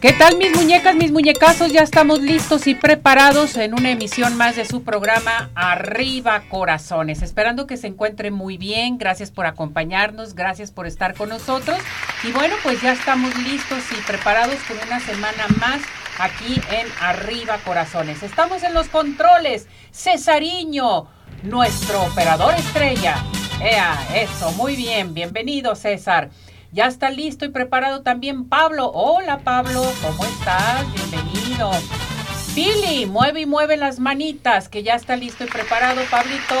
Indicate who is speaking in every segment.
Speaker 1: ¿Qué tal mis muñecas, mis muñecazos? Ya estamos listos y preparados en una emisión más de su programa Arriba Corazones. Esperando que se encuentren muy bien. Gracias por acompañarnos, gracias por estar con nosotros. Y bueno, pues ya estamos listos y preparados con una semana más aquí en Arriba Corazones. Estamos en los controles. Cesariño, nuestro operador estrella. Ea, eso, muy bien. Bienvenido, César. Ya está listo y preparado también Pablo. Hola Pablo, ¿cómo estás? Bienvenido. Pili, mueve y mueve las manitas, que ya está listo y preparado, Pablito.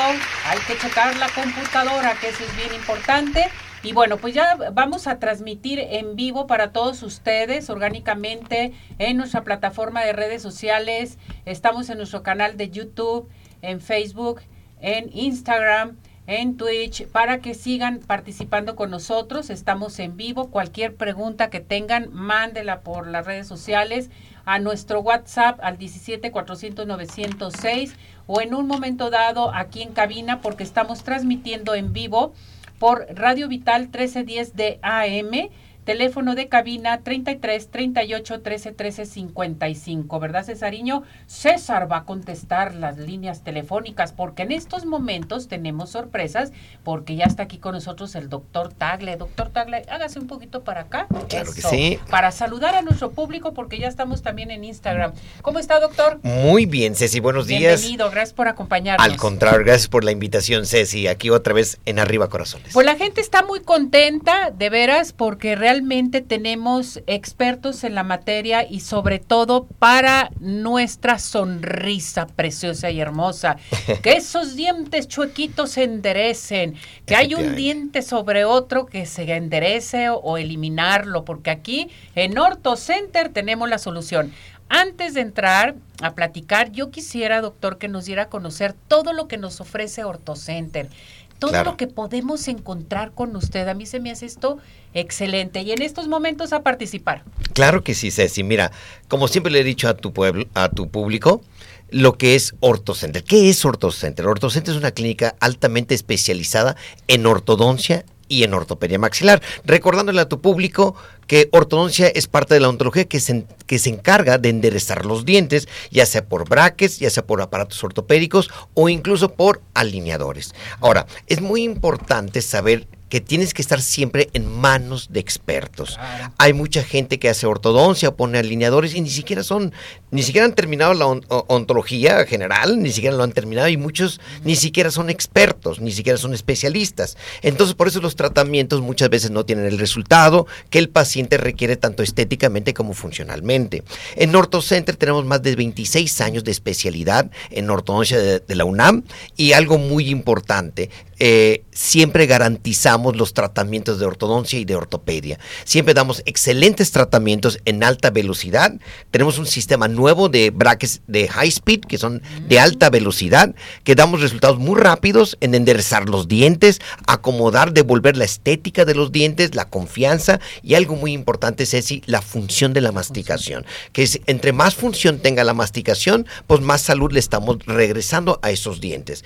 Speaker 1: Hay que checar la computadora, que eso es bien importante. Y bueno, pues ya vamos a transmitir en vivo para todos ustedes orgánicamente en nuestra plataforma de redes sociales. Estamos en nuestro canal de YouTube, en Facebook, en Instagram en Twitch para que sigan participando con nosotros. Estamos en vivo. Cualquier pregunta que tengan, mándela por las redes sociales a nuestro WhatsApp al 17 400 906 o en un momento dado aquí en cabina porque estamos transmitiendo en vivo por Radio Vital 1310 de AM Teléfono de cabina 33 38 13 13 55, ¿verdad, Cesariño? César va a contestar las líneas telefónicas porque en estos momentos tenemos sorpresas porque ya está aquí con nosotros el doctor Tagle. Doctor Tagle, hágase un poquito para acá.
Speaker 2: Claro que sí.
Speaker 1: Para saludar a nuestro público porque ya estamos también en Instagram. ¿Cómo está, doctor?
Speaker 2: Muy bien, Ceci, buenos días.
Speaker 1: Bienvenido, gracias por acompañarnos.
Speaker 2: Al contrario, gracias por la invitación, Ceci. Aquí otra vez en Arriba Corazones.
Speaker 1: Pues la gente está muy contenta, de veras, porque realmente realmente tenemos expertos en la materia y sobre todo para nuestra sonrisa preciosa y hermosa. Que esos dientes chuequitos se enderecen, que hay un diente sobre otro que se enderece o, eliminarlo, porque aquí en Orto Center tenemos la solución. Antes de entrar a platicar, yo quisiera, doctor, que nos diera a conocer todo lo que nos ofrece OrtoCenter todo lo que podemos encontrar con usted. A mí se me hace esto excelente. Y en estos momentos a participar.
Speaker 2: Claro que sí, Ceci. Mira, como siempre le he dicho a tu pueblo, a tu público, lo que es OrtoCenter. ¿Qué es OrtoCenter? OrtoCenter es una clínica altamente especializada en ortodoncia y en ortopedia maxilar. Recordándole a tu público que ortodoncia es parte de la ontología que se, que se encarga de enderezar los dientes, ya sea por braques, ya sea por aparatos ortopédicos o incluso por alineadores. Ahora, es muy importante saber que tienes que estar siempre en manos de expertos. Hay mucha gente que hace ortodoncia, pone alineadores y ni siquiera son, ni siquiera han terminado la ontología general, ni siquiera lo han terminado y muchos ni siquiera son expertos, ni siquiera son especialistas. Entonces por eso los tratamientos muchas veces no tienen el resultado que el paciente requiere tanto estéticamente como funcionalmente. En OrtoCenter tenemos más de 26 años de especialidad en ortodoncia de, de la UNAM y algo muy importante, eh, siempre garantizamos los tratamientos de ortodoncia y de ortopedia. Siempre damos excelentes tratamientos en alta velocidad. Tenemos un sistema nuevo de brackets de high speed, que son de alta velocidad, que damos resultados muy rápidos en enderezar los dientes, acomodar, devolver la estética de los dientes, la confianza y algo muy importante, Ceci, la función de la masticación. Que es, entre más función tenga la masticación, pues más salud le estamos regresando a esos dientes.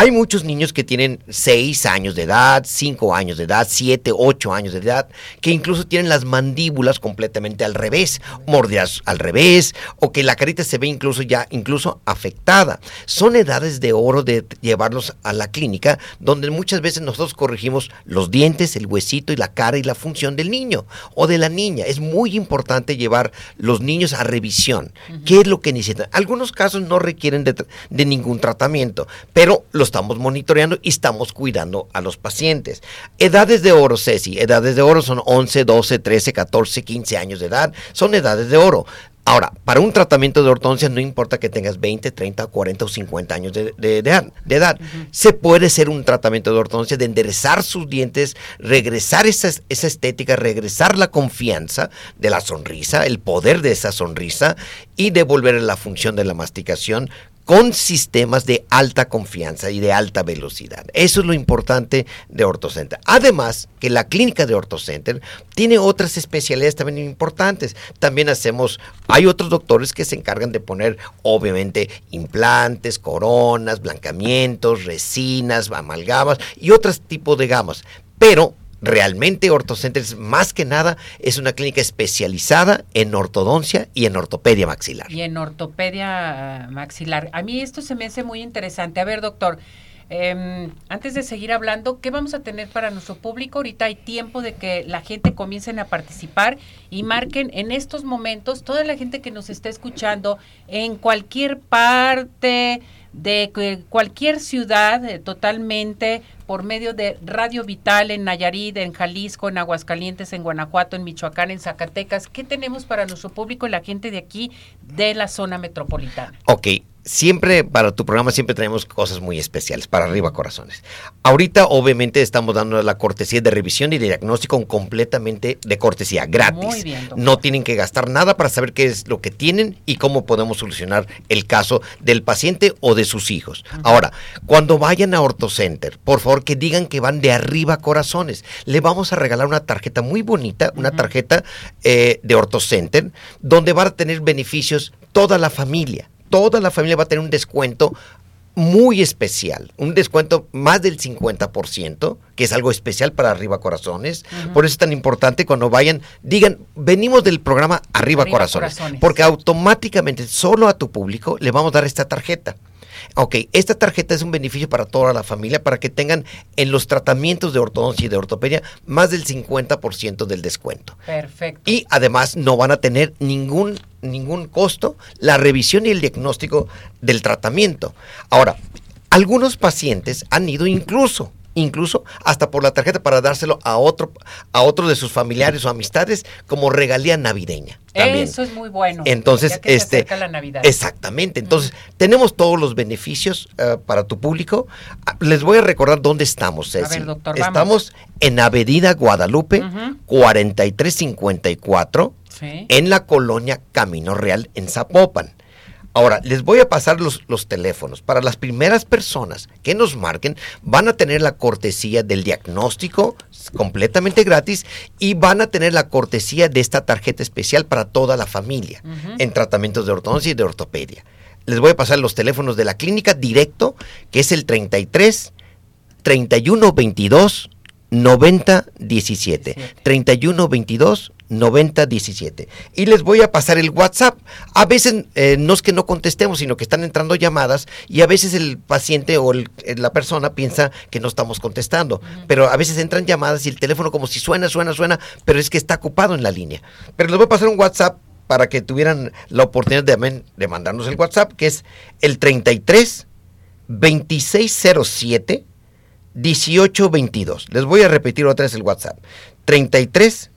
Speaker 2: Hay muchos niños que tienen 6 años de edad, 5 años de edad, 7, 8 años de edad, que incluso tienen las mandíbulas completamente al revés, mordidas al revés, o que la carita se ve incluso ya incluso afectada. Son edades de oro de llevarlos a la clínica, donde muchas veces nosotros corregimos los dientes, el huesito y la cara y la función del niño o de la niña. Es muy importante llevar los niños a revisión. ¿Qué es lo que necesitan? Algunos casos no requieren de, de ningún tratamiento, pero lo estamos monitoreando y estamos cuidando a los pacientes. Edades de oro, Ceci, edades de oro son 11, 12, 13, 14, 15 años de edad, son edades de oro. Ahora, para un tratamiento de ortodoncia no importa que tengas 20, 30, 40 o 50 años de, edad. Se puede hacer un tratamiento de ortodoncia de enderezar sus dientes, regresar esa, esa estética, regresar la confianza de la sonrisa, el poder de esa sonrisa y devolver la función de la masticación con sistemas de alta confianza y de alta velocidad. Eso es lo importante de OrtoCenter. Además, que la clínica de OrtoCenter tiene otras especialidades también importantes. También hacemos, hay otros doctores que se encargan de poner, obviamente, implantes, coronas, blancamientos, resinas, amalgamas y otros tipos de gamas. Pero realmente OrtoCenter más que nada es una clínica especializada en ortodoncia y en ortopedia maxilar.
Speaker 1: Y en ortopedia ah, maxilar. A mí esto se me hace muy interesante. A ver, doctor, em, antes de seguir hablando, ¿qué vamos a tener para nuestro público? Ahorita hay tiempo de que la gente comiencen a participar y marquen en estos momentos, toda la gente que nos está escuchando en cualquier parte de cualquier ciudad eh, totalmente por medio de Radio Vital en Nayarit, en Jalisco, en Aguascalientes, en Guanajuato, en Michoacán, en Zacatecas. ¿Qué tenemos para nuestro público y la gente de aquí de la zona metropolitana?
Speaker 2: Ok, siempre para tu programa siempre tenemos cosas muy especiales para arriba corazones. Ahorita obviamente estamos dando la cortesía de revisión y de diagnóstico completamente de cortesía gratis. Muy bien, no tienen que gastar nada para saber qué es lo que tienen y cómo podemos solucionar el caso del paciente o de sus hijos. Ahora, cuando vayan a OrtoCenter, por favor que digan que van de arriba corazones. Le vamos a regalar una tarjeta muy bonita, una tarjeta eh, de OrtoCenter, donde van a tener beneficios toda la familia toda la familia va a tener un descuento muy especial, un descuento más del 50%, que es algo especial para Arriba Corazones. Por eso es tan importante cuando vayan, digan, venimos del programa Arriba, Corazones, porque automáticamente solo a tu público le vamos a dar esta tarjeta. Ok, esta tarjeta es un beneficio para toda la familia para que tengan en los tratamientos de ortodoncia y de ortopedia más del 50% del descuento.
Speaker 1: Perfecto.
Speaker 2: Y además no van a tener ningún, ningún costo la revisión y el diagnóstico del tratamiento. Ahora, algunos pacientes han ido incluso incluso hasta por la tarjeta para dárselo a otro a otro de sus familiares o amistades como regalía navideña.
Speaker 1: Eso es muy bueno.
Speaker 2: Entonces, este la Navidad. Exactamente. Entonces, tenemos todos los beneficios eh, para tu público. Ah, les voy a recordar dónde estamos, Ceci. estamos en Avenida Guadalupe 4354 en la colonia Camino Real en Zapopan. Ahora, les voy a pasar los, los, teléfonos. Para las primeras personas que nos marquen, van a tener la cortesía del diagnóstico completamente gratis y van a tener la cortesía de esta tarjeta especial para toda la familia en tratamientos de ortodoncia y de ortopedia. Les voy a pasar los teléfonos de la clínica directo, que es el 33 31 22 90 17. 31 22 9017. Y les voy a pasar el WhatsApp. A veces eh, no es que no contestemos, sino que están entrando llamadas y a veces el paciente o la persona piensa que no estamos contestando. Pero a veces entran llamadas y el teléfono como si suena, suena, suena, pero es que está ocupado en la línea. Pero les voy a pasar un WhatsApp para que tuvieran la oportunidad de, de mandarnos el WhatsApp, que es el 33 2607 1822. Les voy a repetir otra vez el WhatsApp. 33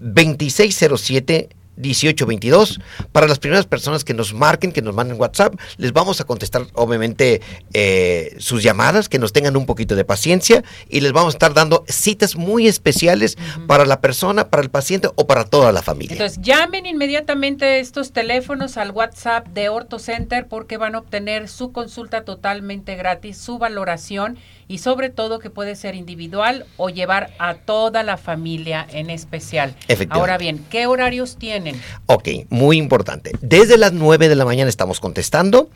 Speaker 2: 2607 1822. Para las primeras personas que nos marquen, que nos manden WhatsApp, les vamos a contestar, obviamente, eh, sus llamadas, que nos tengan un poquito de paciencia y les vamos a estar dando citas muy especiales para la persona, para el paciente o para toda la familia.
Speaker 1: Entonces, llamen inmediatamente estos teléfonos al WhatsApp de OrtoCenter porque van a obtener su consulta totalmente gratis, su valoración y sobre todo que puede ser individual o llevar a toda la familia en especial. Ahora bien, ¿qué horarios tienen?
Speaker 2: Ok, muy importante. Desde las 9 de la mañana estamos contestando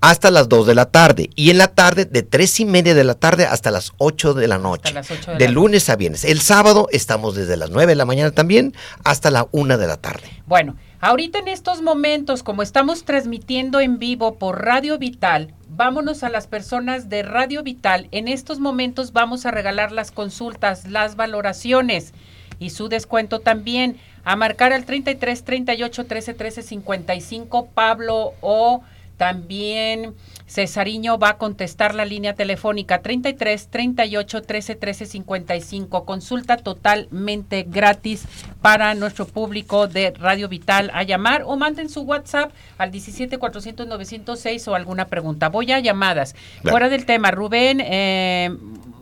Speaker 2: hasta las 2 de la tarde y en la tarde de 3 y media de la tarde hasta las 8 de la noche. de, lunes a viernes. El sábado estamos desde las 9 de la mañana también hasta la 1 de la tarde.
Speaker 1: Bueno, ahorita en estos momentos, como estamos transmitiendo en vivo por Radio Vital, vámonos a las personas de Radio Vital. En estos momentos vamos a regalar las consultas, las valoraciones y su descuento también. A marcar al 33 38 13 13 55 Pablo o también Cesariño va a contestar la línea telefónica 33 38 13 13 55. Consulta totalmente gratis para nuestro público de Radio Vital a llamar o manden su WhatsApp al 17 400 906 o alguna pregunta. Voy a llamadas. Fuera del tema, Rubén eh,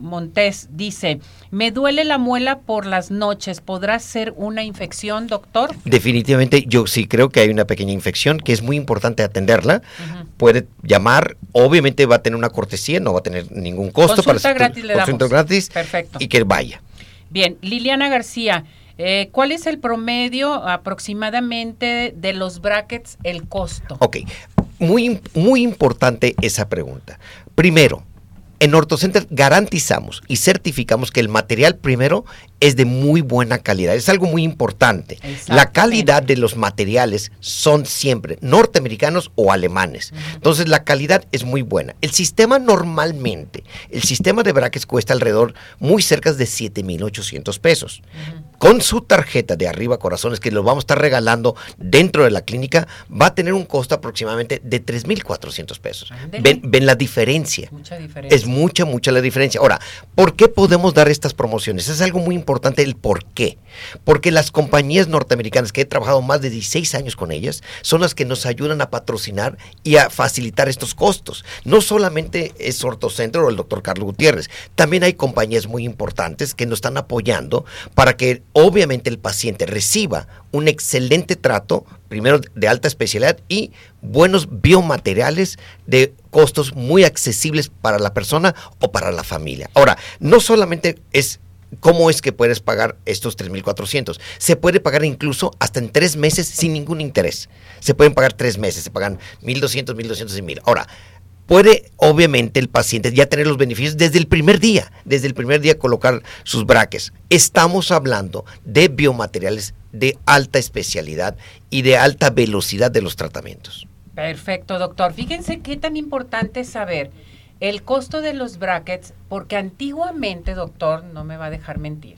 Speaker 1: Montés dice, me duele la muela por las noches, ¿podrá ser una infección, doctor?
Speaker 2: Definitivamente, yo sí creo que hay una pequeña infección que es muy importante atenderla. puede llamar, obviamente va a tener una cortesía, no va a tener ningún costo
Speaker 1: Consulta
Speaker 2: para
Speaker 1: gratis le
Speaker 2: consulta
Speaker 1: damos.
Speaker 2: gratis
Speaker 1: Perfecto.
Speaker 2: y que vaya.
Speaker 1: Bien, Liliana García, eh, ¿cuál es el promedio aproximadamente de los brackets, el costo?
Speaker 2: Ok, muy, muy importante esa pregunta. Primero, en OrtoCenter garantizamos y certificamos que el material primero es de muy buena calidad. Es algo muy importante. La calidad de los materiales son siempre norteamericanos o alemanes. Entonces la calidad es muy buena. El sistema normalmente, el sistema de brackets cuesta alrededor muy cerca de 7,800 pesos. Con su tarjeta de arriba corazones que lo vamos a estar regalando dentro de la clínica, va a tener un costo aproximadamente de 3,400 pesos. Ven, ven la diferencia.
Speaker 1: Mucha diferencia.
Speaker 2: Es mucha, mucha la diferencia. Ahora, ¿por qué podemos dar estas promociones? Es algo muy importante el por qué. Porque las compañías norteamericanas, que he trabajado más de 16 años con ellas, son las que nos ayudan a patrocinar y a facilitar estos costos. No solamente es OrtoCentro o el doctor Carlos Gutiérrez, también hay compañías muy importantes que nos están apoyando para que obviamente el paciente reciba un excelente trato, primero de alta especialidad y buenos biomateriales de costos muy accesibles para la persona o para la familia. Ahora, no solamente es ¿Cómo es que puedes pagar estos 3.400? Se puede pagar incluso hasta en tres meses sin ningún interés. Se pueden pagar tres meses, se pagan 1.200, 1.200 y 1.000. Ahora, puede obviamente el paciente ya tener los beneficios desde el primer día, desde el primer día colocar sus braques. Estamos hablando de biomateriales de alta especialidad y de alta velocidad de los tratamientos.
Speaker 1: Perfecto, doctor. Fíjense qué tan importante es saber el costo de los brackets, porque antiguamente, doctor, no me va a dejar mentir,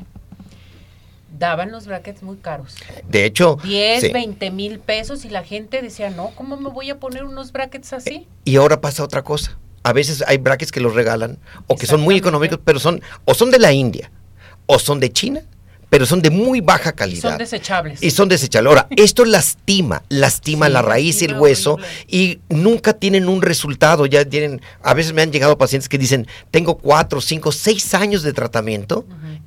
Speaker 1: daban los brackets muy caros.
Speaker 2: De hecho,
Speaker 1: 10,
Speaker 2: sí.
Speaker 1: 20 mil pesos y la gente decía, no, ¿cómo me voy a poner unos brackets así?
Speaker 2: Y ahora pasa otra cosa. A veces hay brackets que los regalan o que son muy económicos, pero son o son de la India o son de China, pero son de muy baja
Speaker 1: Y
Speaker 2: calidad.
Speaker 1: son desechables.
Speaker 2: Y son desechables. Ahora, esto lastima, lastima
Speaker 1: Sí,
Speaker 2: la raíz y el hueso
Speaker 1: horrible.
Speaker 2: y nunca tienen un resultado. Ya tienen, a veces me han llegado pacientes que dicen, tengo cuatro, cinco, seis años de tratamiento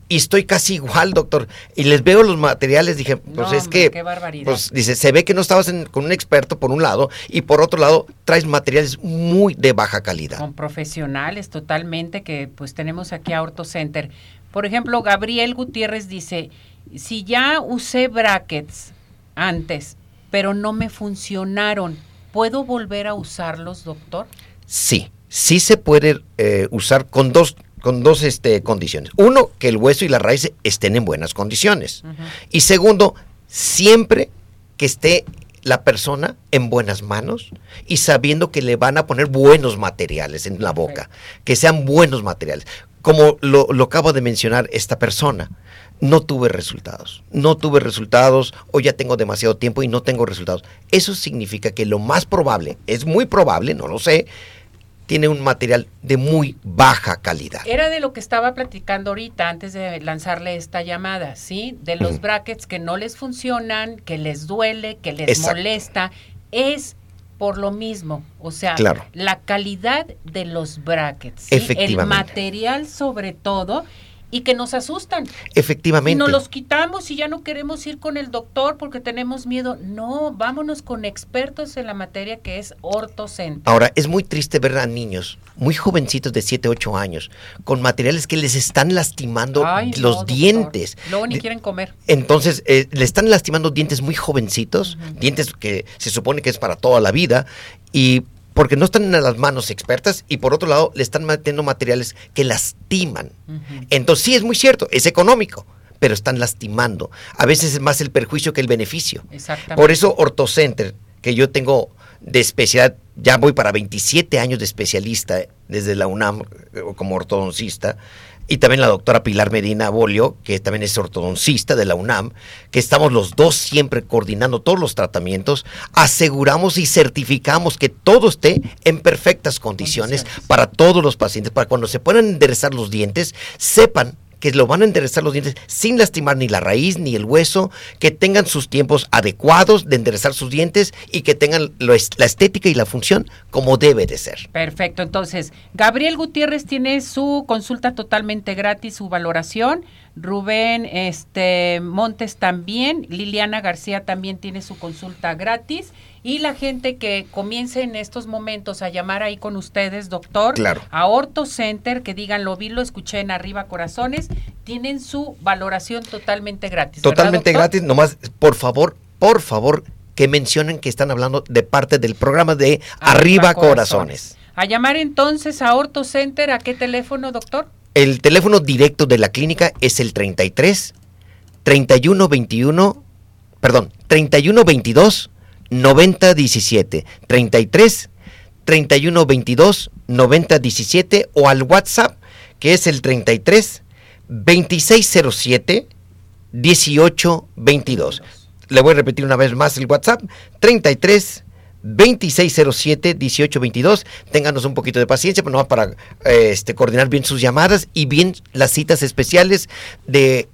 Speaker 2: y estoy casi igual, doctor. Y les veo los materiales, dije, pues
Speaker 1: No,
Speaker 2: es
Speaker 1: hombre,
Speaker 2: que,
Speaker 1: qué barbaridad.
Speaker 2: pues dice, se ve que no estabas en- con un experto por un lado y por otro lado traes materiales muy de baja calidad.
Speaker 1: con profesionales totalmente que pues tenemos aquí a Orto Center. Por ejemplo, Gabriel Gutiérrez dice, si ya usé brackets antes, pero no me funcionaron, ¿puedo volver a usarlos, doctor?
Speaker 2: Sí, sí se puede eh, usar con dos, con dos este, condiciones. Uno, que el hueso y la raíz estén en buenas condiciones. Y segundo, siempre que esté la persona en buenas manos y sabiendo que le van a poner buenos materiales en la boca, que sean buenos materiales. Como lo, lo acabo de mencionar esta persona, no tuve resultados, no tuve resultados o ya tengo demasiado tiempo y no tengo resultados. Eso significa que lo más probable, es muy probable, no lo sé, tiene un material de muy baja calidad.
Speaker 1: Era de lo que estaba platicando ahorita antes de lanzarle esta llamada, ¿sí? De los brackets que no les funcionan, que les duele, que les
Speaker 2: Exacto.
Speaker 1: molesta, es por lo mismo, o sea,
Speaker 2: Claro.
Speaker 1: la calidad de los brackets, ¿sí? el material sobre todo y que nos asustan.
Speaker 2: Efectivamente.
Speaker 1: Y nos los quitamos y ya no queremos ir con el doctor porque tenemos miedo. No, vámonos con expertos en la materia que es ortocentro.
Speaker 2: Ahora, es muy triste ver a niños muy jovencitos de 7, 8 años con materiales que les están lastimando
Speaker 1: Ay,
Speaker 2: los dientes.
Speaker 1: Luego ni quieren comer.
Speaker 2: Entonces, eh, le están lastimando dientes muy jovencitos, dientes que se supone que es para toda la vida, y porque no están en las manos expertas, y por otro lado, le están metiendo materiales que lastiman. Entonces, sí, es muy cierto, es económico, pero están lastimando. A veces es más el perjuicio que el beneficio.
Speaker 1: Exactamente.
Speaker 2: Por eso OrtoCenter, que yo tengo de especialidad, ya voy para 27 años de especialista desde la UNAM eh, como ortodoncista, y también la doctora Pilar Medina Bolio, que también es ortodoncista de la UNAM, que estamos los dos siempre coordinando todos los tratamientos, aseguramos y certificamos que todo esté en perfectas condiciones,
Speaker 1: Condiciones.
Speaker 2: para todos los pacientes, para cuando se puedan enderezar los dientes, sepan que lo van a enderezar los dientes sin lastimar ni la raíz ni el hueso, que tengan sus tiempos adecuados de enderezar sus dientes y que tengan la estética y la función como debe de ser.
Speaker 1: Perfecto, entonces, Gabriel Gutiérrez tiene su consulta totalmente gratis, su valoración. Rubén este, Montes también. Liliana García también tiene su consulta gratis. Y la gente que comience en estos momentos a llamar ahí con ustedes, doctor,
Speaker 2: Claro.
Speaker 1: a Orto Center, que digan lo vi, lo escuché en Arriba Corazones, tienen su valoración totalmente gratis. ¿verdad,
Speaker 2: Totalmente gratis, nomás, por favor, por favor, que mencionen que están hablando de parte del programa de Arriba, Corazones.
Speaker 1: A llamar entonces a Orto Center, ¿a qué teléfono, doctor?
Speaker 2: El teléfono directo de la clínica es el 33 31 21, perdón, 31 22 90 17. 33 31 22 90 17 o al WhatsApp que es el 33 2607 18 22. Le voy a repetir una vez más el WhatsApp 33 2607 1822. Ténganos un poquito de paciencia, pero no para eh, este, coordinar bien sus llamadas y bien las citas especiales de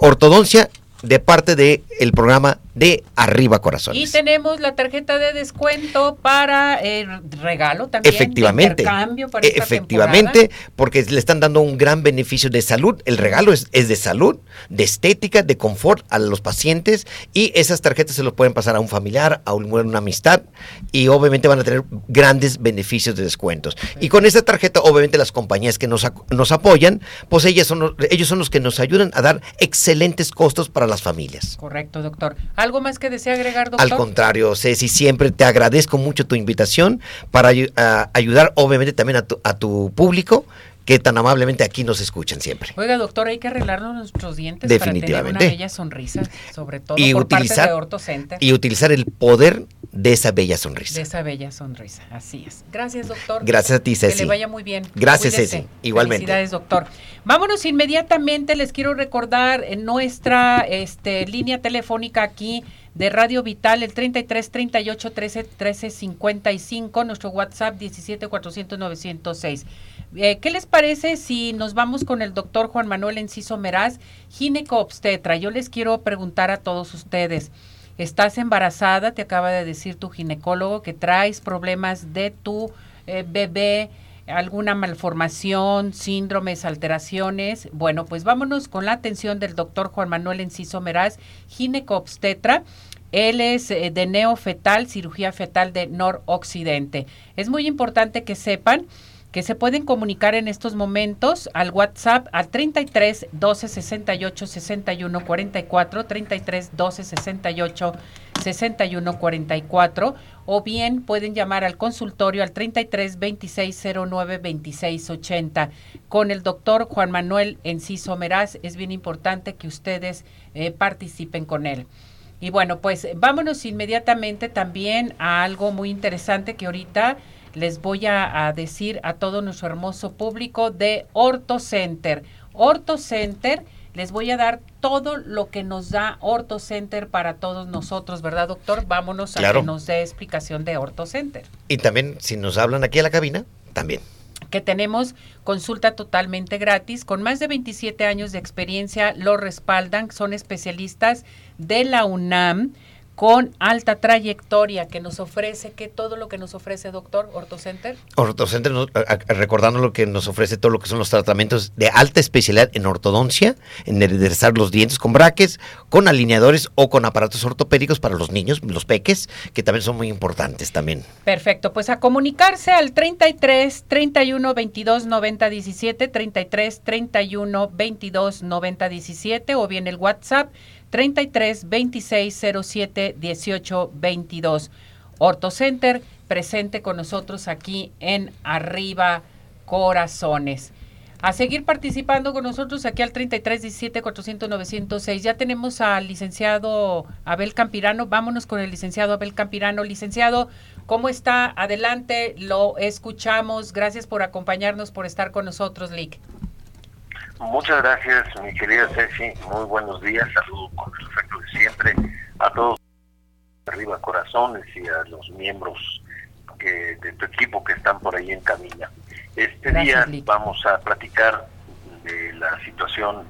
Speaker 2: ortodoncia de parte del el programa de Arriba
Speaker 1: Y
Speaker 2: Corazones.
Speaker 1: tenemos la tarjeta de descuento para eh, regalo también.
Speaker 2: Efectivamente,
Speaker 1: intercambio para
Speaker 2: efectivamente,
Speaker 1: temporada.
Speaker 2: porque le están dando un gran beneficio de salud. El regalo es, es de salud, de estética, de confort a los pacientes y esas tarjetas se los pueden pasar a un familiar, a un- una amistad y obviamente van a tener grandes beneficios de descuentos. Y con esa tarjeta, obviamente las compañías que nos, nos apoyan, pues ellas son, los- ellos son los que nos ayudan a dar excelentes costos para las familias.
Speaker 1: Correcto, doctor. ¿Algo más que desea agregar, doctor?
Speaker 2: Al contrario, Ceci, siempre te agradezco mucho tu invitación para ayudar, obviamente, también a tu, a tu público que tan amablemente aquí nos escuchan siempre.
Speaker 1: Oiga, doctor, hay que arreglarnos nuestros dientes
Speaker 2: Definitivamente.
Speaker 1: para tener una bella sonrisa, sobre todo
Speaker 2: Y
Speaker 1: por
Speaker 2: utilizar-
Speaker 1: parte de.
Speaker 2: Y utilizar el poder de esa bella sonrisa.
Speaker 1: De esa bella sonrisa, así es. Gracias, doctor.
Speaker 2: Gracias a ti,
Speaker 1: Que
Speaker 2: Ceci.
Speaker 1: le vaya muy bien.
Speaker 2: Gracias,
Speaker 1: Cuídese.
Speaker 2: Ceci. Igualmente.
Speaker 1: Felicidades, doctor. Vámonos inmediatamente. Les quiero recordar en nuestra este, línea telefónica aquí de Radio Vital, el 33 38 13 13 55, nuestro WhatsApp 17 400 906. Eh, ¿Qué les parece si nos vamos con el doctor Juan Manuel Enciso Meraz, gineco-obstetra? Yo les quiero preguntar a todos ustedes. Estás embarazada, te acaba de decir tu ginecólogo que traes problemas de tu eh, bebé, alguna malformación, síndromes, alteraciones. Bueno, pues vámonos con la atención del doctor Juan Manuel Enciso Meraz, gineco-obstetra. Él es eh, de neofetal, cirugía fetal de noroccidente. Es muy importante que sepan que se pueden comunicar en estos momentos al WhatsApp al 33 12 68 61 44, 33 12 68 61 44, o bien pueden llamar al consultorio al 33 26 09 26 80. Con el doctor Juan Manuel Enciso Meraz es bien importante que ustedes eh, participen con él. Y bueno, pues vámonos inmediatamente también a algo muy interesante que ahorita les voy a, a decir a todo nuestro hermoso público de Orto Center. Orto Center, les voy a dar todo lo que nos da Orto Center para todos nosotros, ¿verdad, doctor? Vámonos a que nos dé explicación de Orto Center.
Speaker 2: Y también, si nos hablan aquí a la cabina, también.
Speaker 1: que tenemos consulta totalmente gratis, con más de 27 años de experiencia, lo respaldan, son especialistas de la UNAM con alta trayectoria que nos ofrece, que todo lo que nos ofrece doctor OrtoCenter.
Speaker 2: Ortocenter, recordando lo que nos ofrece todo lo que son los tratamientos de alta especialidad en ortodoncia, en enderezar los dientes con braques, con alineadores o con aparatos ortopédicos para los niños, los peques, que también son muy importantes también.
Speaker 1: Perfecto, pues a comunicarse al 33 31 22 90 17, 33 31 22 90 17 o bien el WhatsApp 33 26 07 18 22. OrtoCenter presente con nosotros aquí en Arriba Corazones. A seguir participando con nosotros aquí al 33 17 400 906. Ya tenemos al licenciado Abel Campirano. Vámonos con el licenciado Abel Campirano. Licenciado, ¿cómo está? Adelante, lo escuchamos. Gracias por acompañarnos, por estar con nosotros, Lick.
Speaker 3: Muchas gracias, mi querida Ceci. Muy buenos días. Saludos con el afecto de siempre a todos arriba corazones y a los miembros que, de tu equipo que están por ahí en cabina. Este
Speaker 1: Gracias,
Speaker 3: día
Speaker 1: Lick.
Speaker 3: vamos a platicar de la situación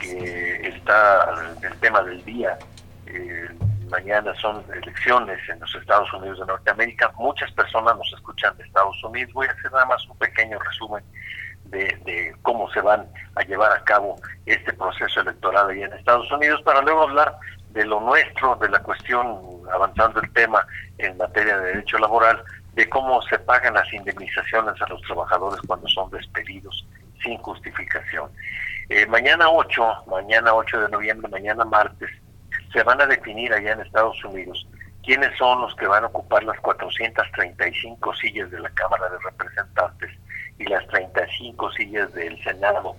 Speaker 3: que está del tema del día. Eh, mañana son elecciones en los Estados Unidos de Norteamérica. Muchas personas nos escuchan de Estados Unidos. Voy a hacer nada más un pequeño resumen de, cómo se van a llevar a cabo este proceso electoral allá en Estados Unidos para luego hablar
Speaker 4: de lo nuestro, de la cuestión, avanzando el tema en materia de derecho laboral, de cómo se pagan las indemnizaciones a los trabajadores cuando son despedidos sin justificación. Eh, mañana 8, mañana 8 de noviembre, mañana martes, se van a definir allá en Estados Unidos quiénes son los que van a ocupar las 435 sillas de la Cámara de Representantes y las 35 sillas del Senado.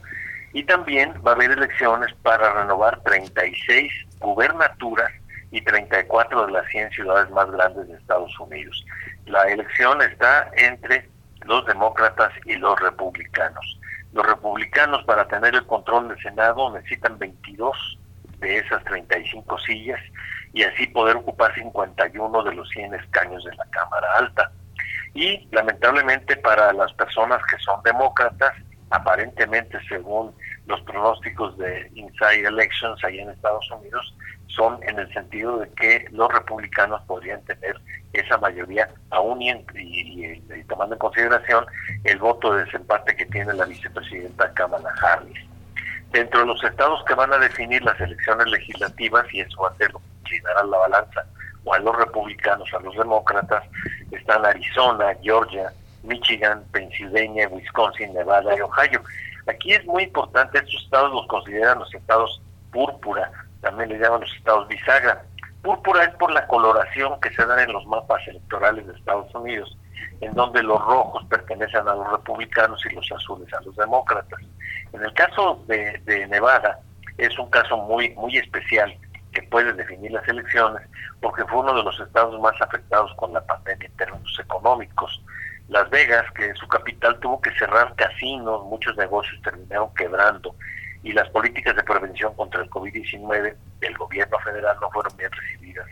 Speaker 4: Y también va a haber elecciones para renovar 36 gubernaturas y 34 de las 100 ciudades más grandes de Estados Unidos. La elección está entre los demócratas y los republicanos. Los republicanos para tener el control del Senado necesitan 22 de esas 35 sillas y así poder ocupar 51 de los 100 escaños de la Cámara Alta. Y lamentablemente para las personas que son demócratas, aparentemente según los pronósticos de Inside Elections ahí en Estados Unidos, son en el sentido de que los republicanos podrían tener esa mayoría, aún y, tomando en consideración el voto de desempate que tiene la vicepresidenta Kamala Harris. Dentro de los estados que van a definir las elecciones legislativas, y eso va a ser lo que inclinará la balanza, o a los republicanos, a los demócratas, están Arizona, Georgia, Michigan, Pennsylvania, Wisconsin, Nevada y Ohio. Aquí es muy importante, estos estados los consideran los estados púrpura, también le llaman los estados bisagra. Púrpura es por la coloración que se da en los mapas electorales de Estados Unidos, en donde los rojos pertenecen a los republicanos y los azules a los demócratas. En el caso de, de Nevada, es un caso muy, muy especial que puede definir las elecciones, porque fue uno de los estados más afectados con la pandemia en términos económicos. Las Vegas, que es su capital, tuvo que cerrar casinos, muchos negocios terminaron quebrando y las políticas de prevención contra el COVID-19 del gobierno federal no fueron bien recibidas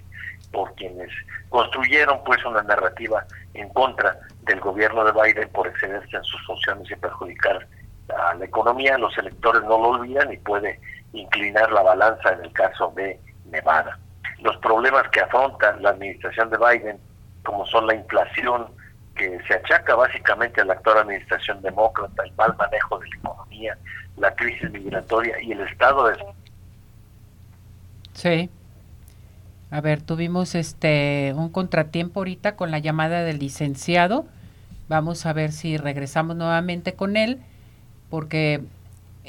Speaker 4: por quienes construyeron pues una narrativa en contra del gobierno de Biden por excederse en sus funciones y perjudicar a la economía. Los electores no lo olvidan y puede inclinar la balanza en el caso de Nevada. Los problemas que afronta la administración de Biden, como son la inflación, que se achaca básicamente a la actual administración demócrata, el mal manejo de la economía, la crisis migratoria y el estado de...
Speaker 1: Sí. A ver, tuvimos este un contratiempo ahorita con la llamada del licenciado. Vamos a ver si regresamos nuevamente con él, porque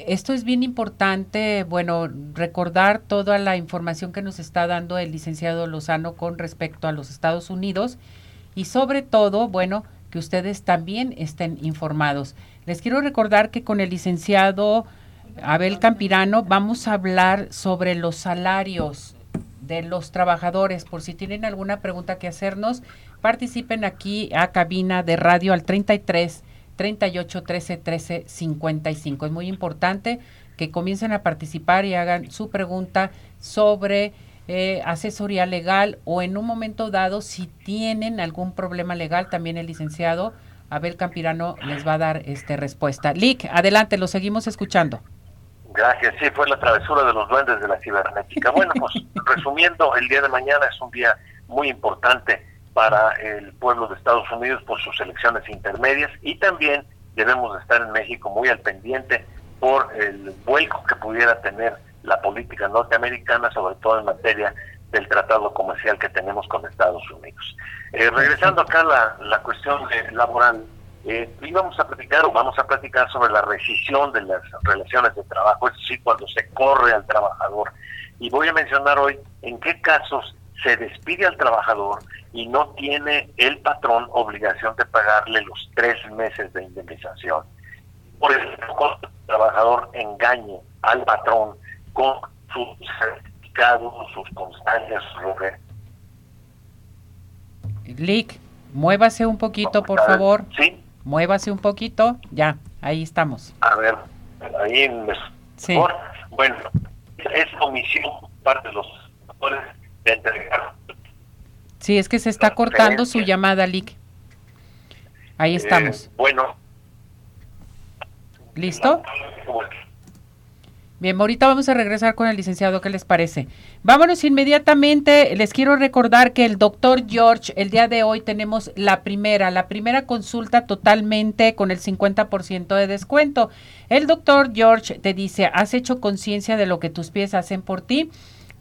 Speaker 1: esto es bien importante, bueno, recordar toda la información que nos está dando el licenciado Lozano con respecto a los Estados Unidos y sobre todo, bueno, que ustedes también estén informados. Les quiero recordar que con el licenciado Abel Campirano vamos a hablar sobre los salarios de los trabajadores. Por si tienen alguna pregunta que hacernos, participen aquí a cabina de radio al 33 38 13 13 55. Es muy importante que comiencen a participar y hagan su pregunta sobre eh, asesoría legal o en un momento dado, si tienen algún problema legal, también el licenciado Abel Campirano les va a dar este respuesta. Lick, adelante, lo seguimos escuchando.
Speaker 4: Gracias, sí, fue la travesura de los duendes de la cibernética. Bueno, pues resumiendo, el día de mañana es un día muy importante para el pueblo de Estados Unidos por sus elecciones intermedias y también debemos estar en México muy al pendiente por el vuelco que pudiera tener la política norteamericana, sobre todo en materia del tratado comercial que tenemos con Estados Unidos. Eh, regresando acá a la, la cuestión laboral, eh, íbamos a platicar o vamos a platicar sobre la rescisión de las relaciones de trabajo, es decir, cuando se corre al trabajador. Y voy a mencionar hoy en qué casos se despide al trabajador y no tiene el patrón obligación de pagarle los tres meses de indemnización. Por ejemplo, el trabajador engañe al patrón con sus certificados, sus constancias, sus
Speaker 1: Lick, muévase un poquito, por favor.
Speaker 4: Sí.
Speaker 1: Muévase un poquito. Ya, ahí estamos.
Speaker 4: A ver, ahí me... Sí. Bueno, es omisión parte de los de entregar.
Speaker 1: Sí, es que se está cortando su llamada, Lick. Ahí eh, estamos.
Speaker 4: bueno.
Speaker 1: ¿Listo? Bien, ahorita vamos a regresar con el licenciado, ¿qué les parece? Vámonos inmediatamente, les quiero recordar que el doctor George, el día de hoy tenemos la primera, la primera consulta totalmente con el 50% de descuento. El doctor George te dice, ¿has hecho conciencia de lo que tus pies hacen por ti?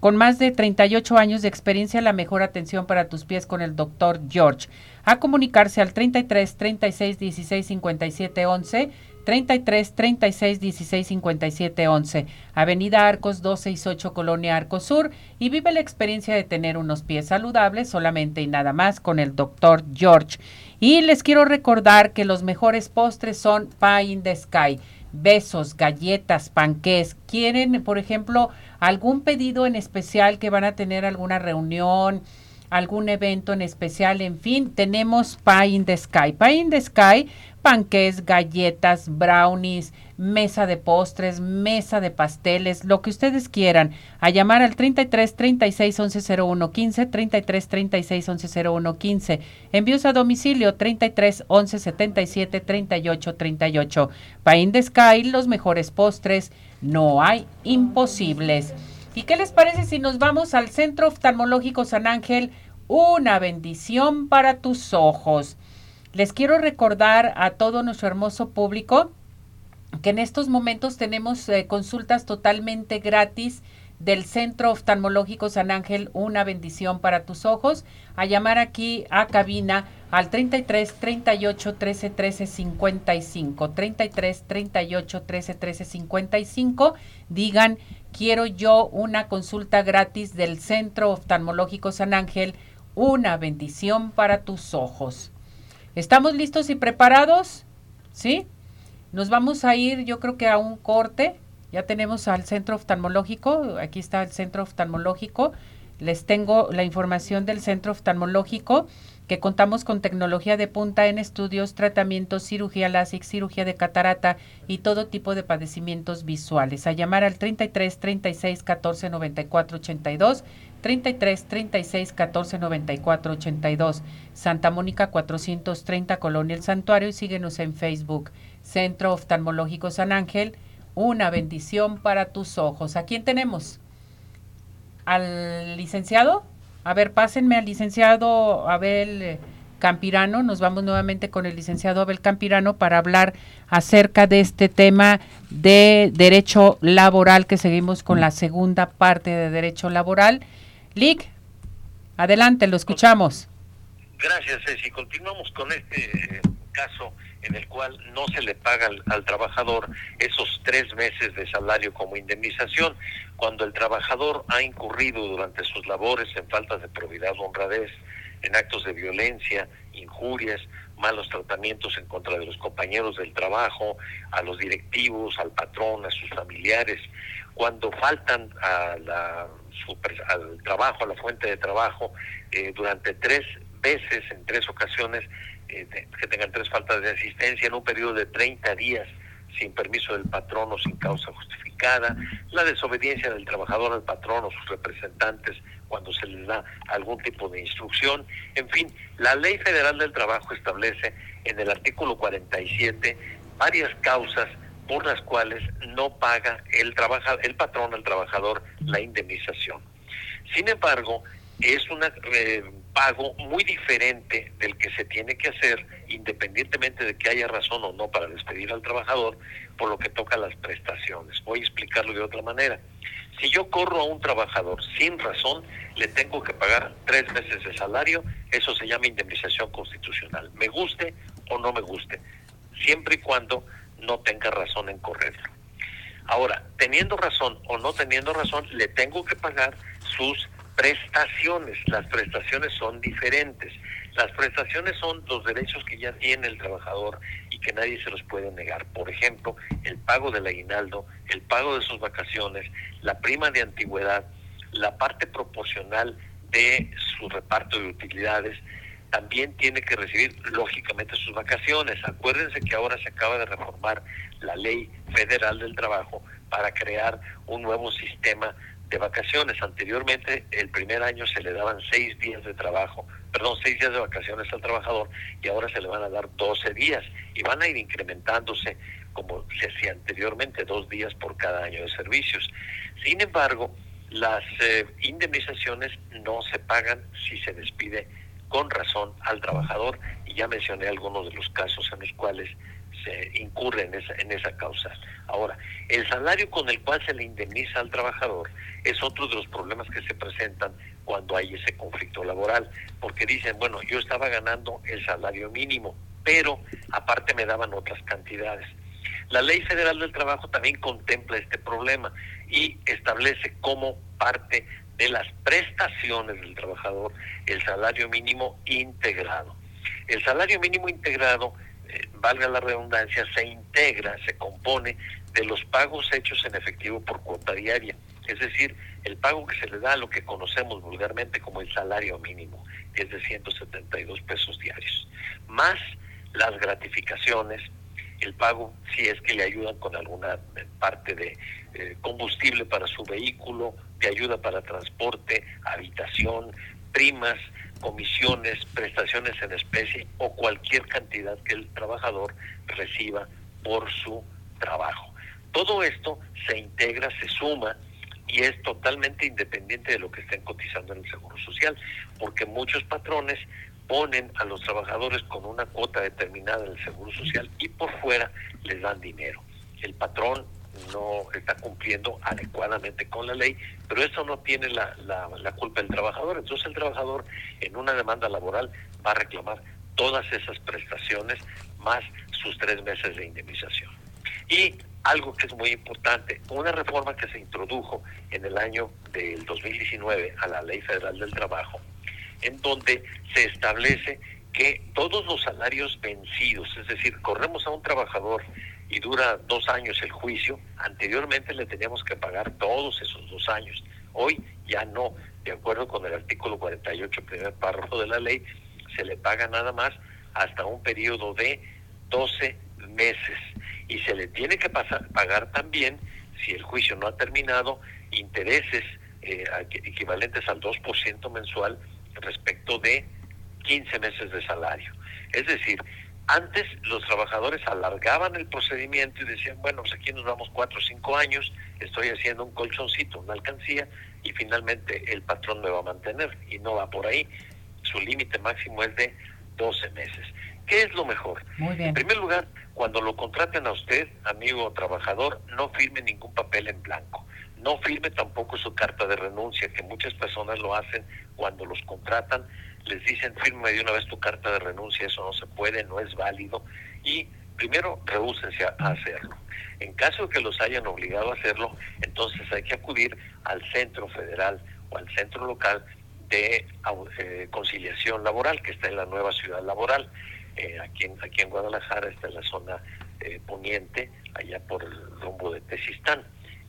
Speaker 1: Con más de 38 años de experiencia, la mejor atención para tus pies con el doctor George. A comunicarse al 33 36 16 57 11 33 36 16 57 11, Avenida Arcos 268, Colonia Arcos Sur, y vive la experiencia de tener unos pies saludables solamente y nada más con el doctor George. Y les quiero recordar que los mejores postres son Pie in the Sky. Besos, galletas, panqués. ¿Quieren, por ejemplo, algún pedido en especial que van a tener alguna reunión? algún evento en especial, en fin, tenemos Pie in the Sky. Pie in the Sky, panqués, galletas, brownies, mesa de postres, mesa de pasteles, lo que ustedes quieran. A llamar al 33 36 11 01 15, 33 36 11 01 15. Envíos a domicilio 33 11 77 38 38. Pie in the Sky, los mejores postres, no hay imposibles. ¿Y qué les parece si nos vamos al Centro Oftalmológico San Ángel? Una bendición para tus ojos. Les quiero recordar a todo nuestro hermoso público que en estos momentos tenemos eh, consultas totalmente gratis del Centro Oftalmológico San Ángel, una bendición para tus ojos. A llamar aquí a cabina al 33 38 13 13 55. 33 38 13 13 55. Digan quiero yo una consulta gratis del Centro Oftalmológico San Ángel, una bendición para tus ojos. ¿Estamos listos y preparados? ¿Sí? Nos vamos a ir, yo creo que a un corte. Ya tenemos al centro oftalmológico. Aquí está el centro oftalmológico. Les tengo la información del centro oftalmológico que contamos con tecnología de punta en estudios, tratamientos, cirugía láser, cirugía de catarata y todo tipo de padecimientos visuales. A llamar al 33 36 14 94 82, 33 36 14 94 82, Santa Mónica 430, Colonia El Santuario y síguenos en Facebook, Centro Oftalmológico San Ángel. Una bendición para tus ojos. ¿A quién tenemos? ¿Al licenciado? A ver, pásenme al licenciado Abel Campirano. Nos vamos nuevamente con el licenciado Abel Campirano para hablar acerca de este tema de derecho laboral, que seguimos con la segunda parte de derecho laboral. Lick, adelante, lo escuchamos.
Speaker 4: Gracias, Ceci. Continuamos con este caso en el cual no se le paga al, trabajador esos tres meses de salario como indemnización, cuando el trabajador ha incurrido durante sus labores en faltas de probidad o honradez, en actos de violencia, injurias, malos tratamientos en contra de los compañeros del trabajo, a los directivos, al patrón, a sus familiares, cuando faltan a la, al trabajo, a la fuente de trabajo, eh, durante tres veces, en tres ocasiones, eh, que tengan tres faltas de asistencia en un periodo de 30 días sin permiso del patrón o sin causa justificada, la desobediencia del trabajador al patrón o sus representantes cuando se les da algún tipo de instrucción. En fin, la Ley Federal del Trabajo establece en el artículo 47 varias causas por las cuales no paga el, trabaja, el patrón al trabajador la indemnización. Sin embargo, es un eh, pago muy diferente del que se tiene que hacer independientemente de que haya razón o no para despedir al trabajador por lo que toca las prestaciones. Voy a explicarlo de otra manera. Si yo corro a un trabajador sin razón, le tengo que pagar tres meses de salario, eso se llama indemnización constitucional, me guste o no me guste, siempre y cuando no tenga razón en correrlo. Ahora, teniendo razón o no teniendo razón, le tengo que pagar sus prestaciones. Las prestaciones son diferentes. Las prestaciones son los derechos que ya tiene el trabajador y que nadie se los puede negar. Por ejemplo, el pago del aguinaldo, el pago de sus vacaciones, la prima de antigüedad, la parte proporcional de su reparto de utilidades, también tiene que recibir lógicamente sus vacaciones. Acuérdense que ahora se acaba de reformar la ley federal del trabajo para crear un nuevo sistema de vacaciones. Anteriormente, el primer año se le daban seis días de trabajo, perdón, seis días de vacaciones al trabajador y ahora se le van a dar doce días y van a ir incrementándose como se hacía anteriormente, dos días por cada año de servicios. Sin embargo, las eh, indemnizaciones no se pagan si se despide con razón al trabajador y ya mencioné algunos de los casos en los cuales se incurre en esa, en esa causa. Ahora, el salario con el cual se le indemniza al trabajador es otro de los problemas que se presentan cuando hay ese conflicto laboral, porque dicen, bueno, yo estaba ganando el salario mínimo, pero aparte me daban otras cantidades. La Ley Federal del Trabajo también contempla este problema y establece como parte de las prestaciones del trabajador el salario mínimo integrado. El salario mínimo integrado, eh, valga la redundancia, se integra, se compone de los pagos hechos en efectivo por cuota diaria, es decir, el pago que se le da a lo que conocemos vulgarmente como el salario mínimo, que es de 172 pesos diarios, más las gratificaciones, el pago si es que le ayudan con alguna parte de eh, combustible para su vehículo, de ayuda para transporte, habitación, primas, comisiones, prestaciones en especie o cualquier cantidad que el trabajador reciba por su trabajo. Todo esto se integra, se suma y es totalmente independiente de lo que estén cotizando en el Seguro Social, porque muchos patrones ponen a los trabajadores con una cuota determinada en el Seguro Social y por fuera les dan dinero. El patrón no está cumpliendo adecuadamente con la ley, pero eso no tiene la, la, culpa del trabajador. Entonces el trabajador en una demanda laboral va a reclamar todas esas prestaciones más sus tres meses de indemnización. Y algo que es muy importante, una reforma que se introdujo en el año del 2019 a la Ley Federal del Trabajo, en donde se establece que todos los salarios vencidos, es decir, corremos a un trabajador y dura dos años el juicio, anteriormente le teníamos que pagar todos esos dos años. Hoy ya no, de acuerdo con el artículo 48, primer párrafo de la ley, se le paga nada más hasta un periodo de 12 meses. Y se le tiene que pasar, pagar también, si el juicio no ha terminado, intereses eh, equivalentes al 2% mensual respecto de 15 meses de salario. Es decir, antes los trabajadores alargaban el procedimiento y decían, bueno, pues aquí nos vamos cuatro o cinco años, estoy haciendo un colchoncito, una alcancía, y finalmente el patrón me va a mantener y no va por ahí. Su límite máximo es de 12 meses. ¿Qué es lo mejor? En primer lugar, cuando lo contraten a usted, amigo trabajador, no firme ningún papel en blanco. No firme tampoco su carta de renuncia, que muchas personas lo hacen cuando los contratan les dicen firme de una vez tu carta de renuncia, eso no se puede, no es válido y primero rehúsense a hacerlo. En caso de que los hayan obligado a hacerlo, entonces hay que acudir al centro federal o al centro local de eh, conciliación laboral que está en la nueva ciudad laboral. Eh, aquí, en, aquí en Guadalajara está en la zona eh, poniente, allá por el rumbo de Tesistán,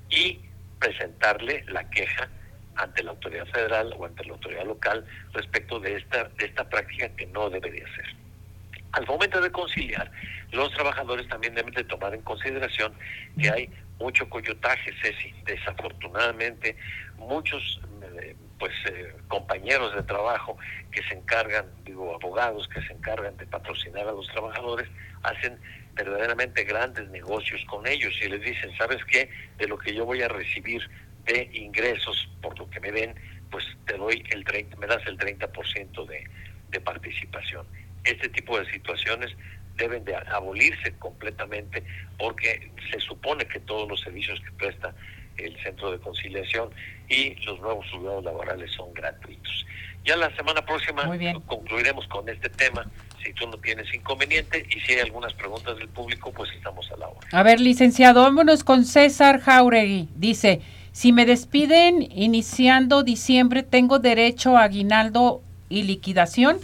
Speaker 4: y presentarle la queja ante la autoridad federal o ante la autoridad local respecto de esta, de esta práctica que no debería ser. Al momento de conciliar, los trabajadores también deben de tomar en consideración que hay mucho coyotaje, Ceci. Desafortunadamente, muchos eh, pues eh, compañeros de trabajo que se encargan, digo, abogados que se encargan de patrocinar a los trabajadores, hacen verdaderamente grandes negocios con ellos y les dicen, ¿sabes qué? De lo que yo voy a recibir de ingresos por lo que me den, pues te doy el 30, me das el 30% de, de participación. Este tipo de situaciones deben de abolirse completamente porque se supone que todos los servicios que presta el centro de conciliación y los nuevos juzgados laborales son gratuitos. Ya la semana próxima concluiremos con este tema, si tú no tienes inconveniente y si hay algunas preguntas del público, pues estamos a la hora.
Speaker 1: A ver, licenciado, vámonos con César Jauregui. Dice, si me despiden iniciando diciembre, ¿tengo derecho a aguinaldo y liquidación?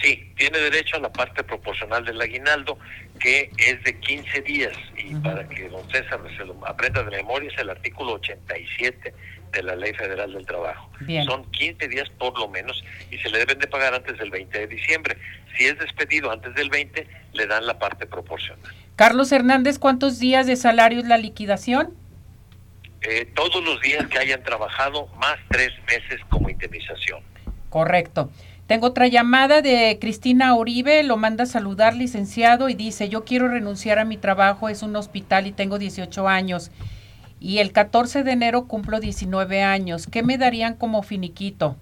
Speaker 4: Sí, tiene derecho a la parte proporcional del aguinaldo, que es de 15 días. Y para que don César se lo aprenda de memoria, es el artículo 87 de la Ley Federal del Trabajo. Son 15 días por lo menos y se le deben de pagar antes del 20 de diciembre. Si es despedido antes del 20, le dan la parte proporcional.
Speaker 1: Carlos Hernández, ¿cuántos días de salario es la liquidación?
Speaker 4: Eh, todos los días que hayan trabajado más tres meses como indemnización.
Speaker 1: Correcto. Tengo otra llamada de Cristina Uribe, lo manda a saludar, licenciado, y dice, yo quiero renunciar a mi trabajo, es un hospital y tengo 18 años. Y el 14 de enero cumplo 19 años. ¿Qué me darían como finiquito?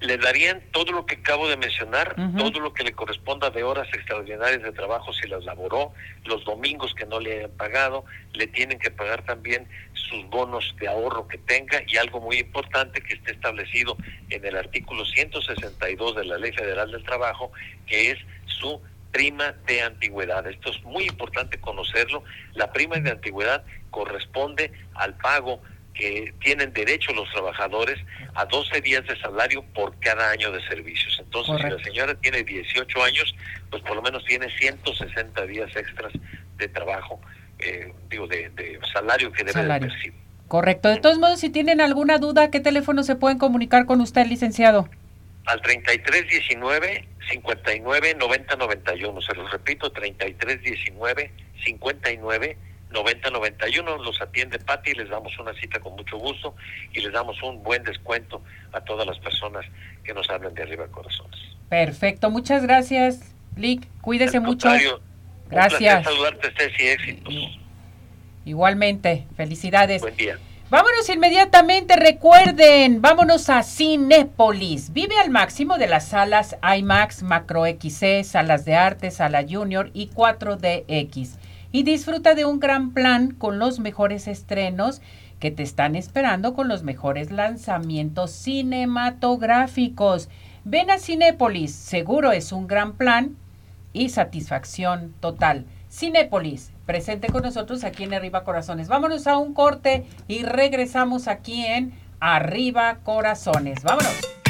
Speaker 4: le darían todo lo que acabo de mencionar, todo lo que le corresponda de horas extraordinarias de trabajo si las laboró, los domingos que no le hayan pagado, le tienen que pagar también sus bonos de ahorro que tenga y algo muy importante que esté establecido en el artículo 162 de la Ley Federal del Trabajo, que es su prima de antigüedad. Esto es muy importante conocerlo. La prima de antigüedad corresponde al pago que tienen derecho los trabajadores a 12 días de salario por cada año de servicios. Entonces, si la señora tiene 18 años, pues por lo menos tiene 160 días extras de trabajo, eh, digo, de, salario que debe de percibir.
Speaker 1: Correcto. De todos modos, si tienen alguna duda, ¿qué teléfono se pueden comunicar con usted, licenciado?
Speaker 4: Al 3319 59 90 91. Se los repito, 3319 59 9091 los atiende Pati, les damos una cita con mucho gusto y les damos un buen descuento a todas las personas que nos hablan de arriba corazones.
Speaker 1: Perfecto, muchas gracias, Lick, cuídese mucho. Gracias.
Speaker 4: saludarte, Ceci, éxitos.
Speaker 1: Igualmente, felicidades.
Speaker 4: Buen día.
Speaker 1: Vámonos inmediatamente, recuerden, vámonos a Cinépolis. Vive al máximo de las salas IMAX, Macro XC, salas de arte, sala Junior y 4DX y disfruta de un gran plan con los mejores estrenos que te están esperando con los mejores lanzamientos cinematográficos. Ven a Cinépolis, seguro es un gran plan y satisfacción total. Cinépolis, presente con nosotros aquí en Arriba Corazones. Vámonos a un corte y regresamos aquí en Arriba Corazones. Vámonos.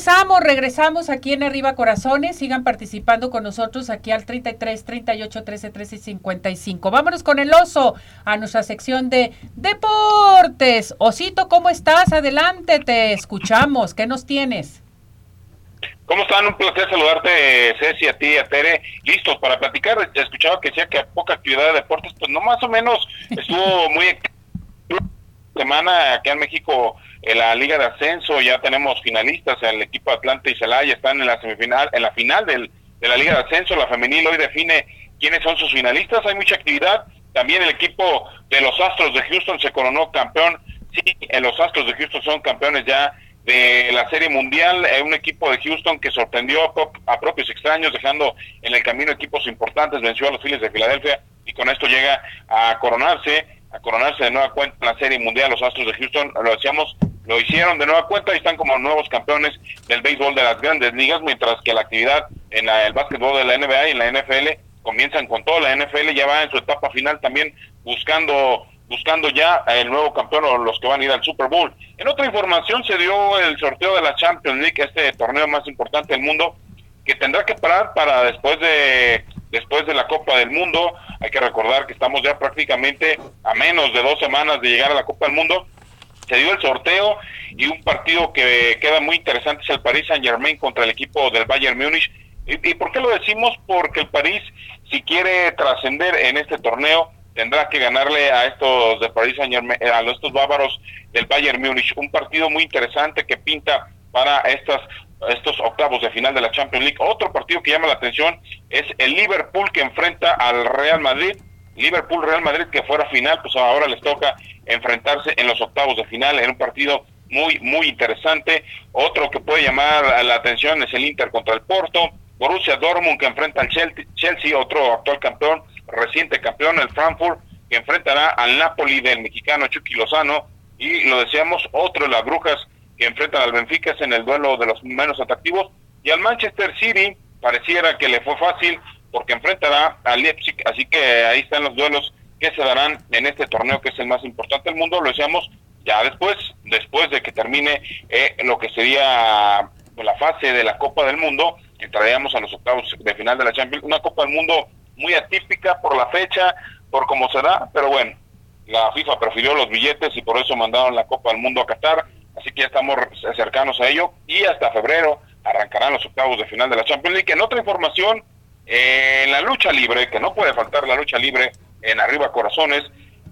Speaker 1: Regresamos, regresamos aquí en Arriba Corazones. Sigan participando con nosotros aquí al 33 38 13 13 55. Vámonos con el oso a nuestra sección de deportes. Osito, ¿cómo estás? Adelante, te escuchamos. ¿Qué nos tienes?
Speaker 5: ¿Cómo están? Un placer saludarte, Ceci, a ti, a Tere. Listos para platicar. Escuchaba que decía que a poca actividad de deportes, pues no más o menos estuvo muy semana acá en México en la Liga de Ascenso ya tenemos finalistas, el equipo Atlante y Celaya están en la semifinal, en la final del, de la Liga de Ascenso, la femenil hoy define quiénes son sus finalistas, hay mucha actividad, también el equipo de los Astros de Houston se coronó campeón, sí, en los Astros de Houston son campeones ya de la Serie Mundial, eh, un equipo de Houston que sorprendió a, a, propios extraños, dejando en el camino equipos importantes, venció a los Phillies de Filadelfia y con esto llega a coronarse, a coronarse de nueva cuenta en la Serie Mundial los Astros de Houston, lo decíamos, lo hicieron de nueva cuenta y están como nuevos campeones del béisbol de las grandes ligas, mientras que la actividad en el básquetbol de la NBA y en la NFL comienzan con todo, la NFL ya va en su etapa final también buscando buscando ya el nuevo campeón o los que van a ir al Super Bowl. En otra información se dio el sorteo de la Champions League, este torneo más importante del mundo, que tendrá que parar para después de después de la Copa del Mundo. Hay que recordar que estamos ya prácticamente a menos de dos semanas de llegar a la Copa del Mundo. Se dio el sorteo y un partido que queda muy interesante es el Paris Saint Germain contra el equipo del Bayern Múnich. ¿Y, ¿Y por qué lo decimos? Porque el París, si quiere trascender en este torneo, tendrá que ganarle a estos de París eh, a estos bávaros del Bayern Múnich, un partido muy interesante que pinta para estas estos octavos de final de la Champions League. Otro partido que llama la atención es el Liverpool que enfrenta al Real Madrid. Liverpool Real Madrid que fuera final, pues ahora les toca enfrentarse en los octavos de final en un partido muy muy interesante. Otro que puede llamar la atención es el Inter contra el Porto. Borussia Dortmund que enfrenta al Chelsea, otro actual campeón reciente campeón, el Frankfurt, que enfrentará al Napoli del mexicano Chucky Lozano, y lo decíamos, otro las brujas que enfrentan al Benfica en el duelo de los menos atractivos, y al Manchester City pareciera que le fue fácil porque enfrentará al Leipzig, así que ahí están los duelos que se darán en este torneo que es el más importante del mundo, lo decíamos ya después, después de que termine eh, lo que sería la fase de la Copa del Mundo, entraríamos a los octavos de final de la Champions, una Copa del Mundo muy atípica por la fecha, por cómo se da, pero bueno, la FIFA prefirió los billetes y por eso mandaron la Copa del Mundo a Qatar, así que ya estamos cercanos a ello y hasta febrero arrancarán los octavos de final de la Champions League. En otra información, en la lucha libre, que no puede faltar la lucha libre en Arriba Corazones,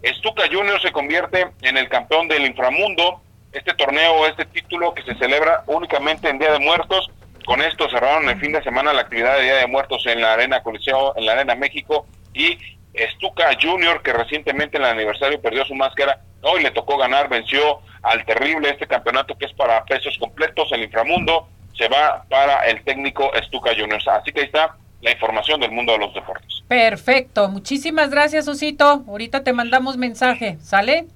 Speaker 5: Stuka Junior se convierte en el campeón del inframundo, este torneo, este título que se celebra únicamente en Día de Muertos, con esto cerraron el fin de semana la actividad de Día de Muertos en la Arena Coliseo, en la Arena México y Stuka Junior, que recientemente en el aniversario perdió su máscara, hoy le tocó ganar, venció al terrible este campeonato que es para pesos completos, el inframundo, se va para el técnico Stuka Junior. Así que ahí está la información del mundo de los deportes.
Speaker 1: Perfecto, muchísimas gracias Osito, ahorita te mandamos mensaje, ¿sale?